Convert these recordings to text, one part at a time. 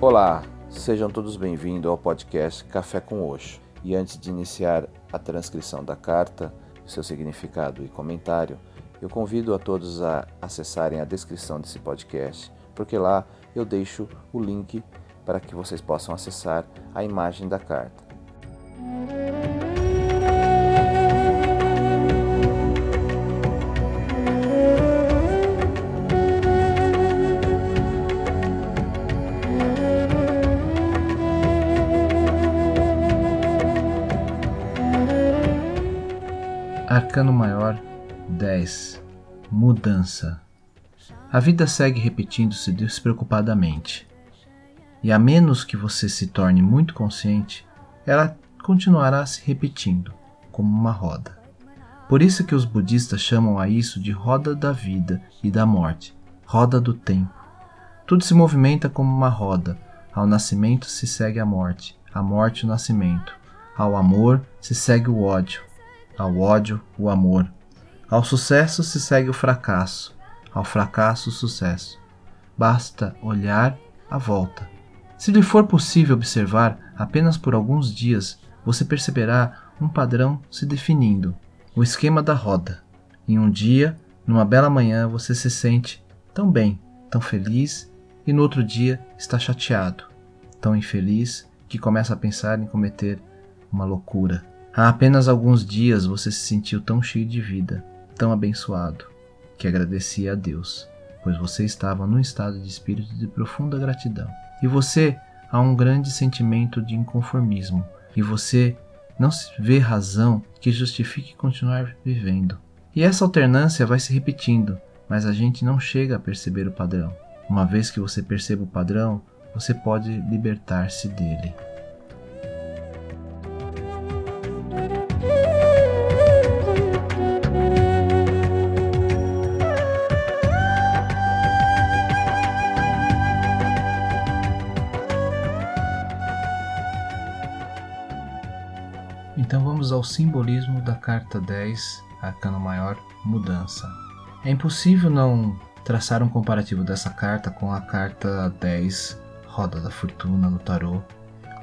Olá, sejam todos bem-vindos ao podcast Café com Oxo. E antes de iniciar a transcrição da carta, seu significado e comentário, eu convido a todos a acessarem a descrição desse podcast, porque lá eu deixo o link para que vocês possam acessar a imagem da carta. Arcano Maior 10 Mudança A vida segue repetindo-se despreocupadamente. E a menos que você se torne muito consciente, ela continuará se repetindo, como uma roda. Por isso que os budistas chamam a isso de roda da vida e da morte, roda do tempo. Tudo se movimenta como uma roda. Ao nascimento se segue a morte, a morte o nascimento. Ao amor se segue o ódio, ao ódio, o amor. Ao sucesso se segue o fracasso, ao fracasso, o sucesso. Basta olhar a volta. Se lhe for possível observar apenas por alguns dias, você perceberá um padrão se definindo, o esquema da roda. Em um dia, numa bela manhã, você se sente tão bem, tão feliz, e no outro dia está chateado, tão infeliz que começa a pensar em cometer uma loucura. Há apenas alguns dias você se sentiu tão cheio de vida, tão abençoado, que agradecia a Deus, pois você estava num estado de espírito de profunda gratidão. E você há um grande sentimento de inconformismo, e você não vê razão que justifique continuar vivendo. E essa alternância vai se repetindo, mas a gente não chega a perceber o padrão. Uma vez que você perceba o padrão, você pode libertar-se dele. Então vamos ao simbolismo da carta 10, Arcano Maior, Mudança. É impossível não traçar um comparativo dessa carta com a carta 10, Roda da Fortuna no tarô,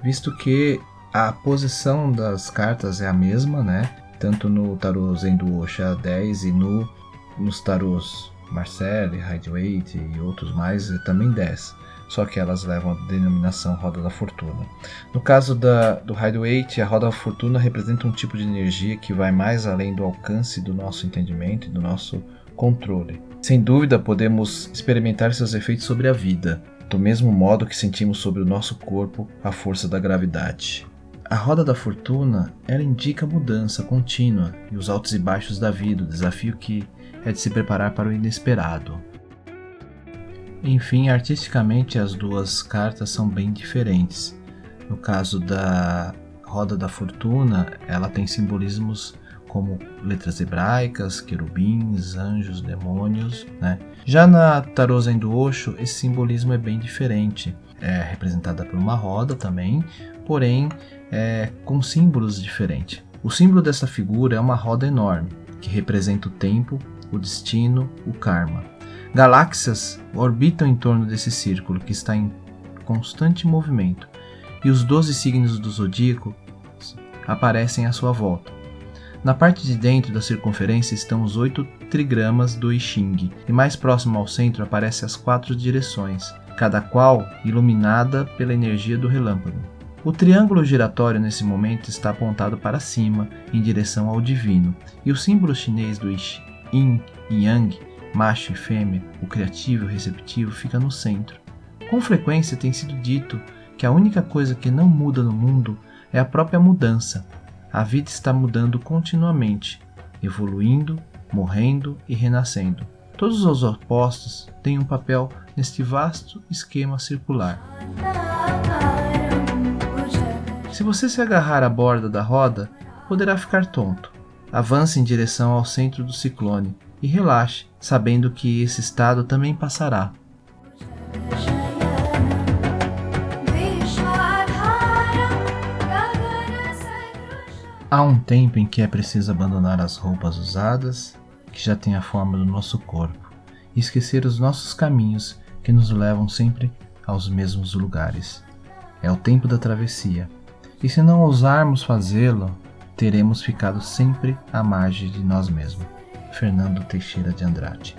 visto que a posição das cartas é a mesma, né? Tanto no tarô Zendo Osha 10 e no, nos tarôs Marcelle, Hideaway e outros mais é também 10 só que elas levam a denominação roda da fortuna. No caso da, do Hideaway, a roda da fortuna representa um tipo de energia que vai mais além do alcance do nosso entendimento e do nosso controle. Sem dúvida, podemos experimentar seus efeitos sobre a vida, do mesmo modo que sentimos sobre o nosso corpo a força da gravidade. A roda da fortuna, ela indica mudança contínua e os altos e baixos da vida, o desafio que é de se preparar para o inesperado. Enfim, artisticamente as duas cartas são bem diferentes. No caso da Roda da Fortuna, ela tem simbolismos como letras hebraicas, querubins, anjos, demônios, né? Já na Tarô Zen do Osho, esse simbolismo é bem diferente. É representada por uma roda também, porém é, com símbolos diferentes. O símbolo dessa figura é uma roda enorme, que representa o tempo, o destino, o karma. Galáxias orbitam em torno desse círculo que está em constante movimento, e os doze signos do zodíaco aparecem à sua volta. Na parte de dentro da circunferência estão os oito trigramas do I Ching, e mais próximo ao centro aparecem as quatro direções, cada qual iluminada pela energia do relâmpago. O triângulo giratório nesse momento está apontado para cima, em direção ao divino, e o símbolo chinês do Yin e Yang macho e fêmea, o criativo e o receptivo, fica no centro. Com frequência tem sido dito que a única coisa que não muda no mundo é a própria mudança. A vida está mudando continuamente, evoluindo, morrendo e renascendo. Todos os opostos têm um papel neste vasto esquema circular. Se você se agarrar à borda da roda, poderá ficar tonto. Avance em direção ao centro do ciclone e relaxe, sabendo que esse estado também passará. Há um tempo em que é preciso abandonar as roupas usadas, que já têm a forma do nosso corpo, e esquecer os nossos caminhos que nos levam sempre aos mesmos lugares. É o tempo da travessia. E se não ousarmos fazê-lo, teremos ficado sempre à margem de nós mesmos. Fernando Teixeira de Andrade.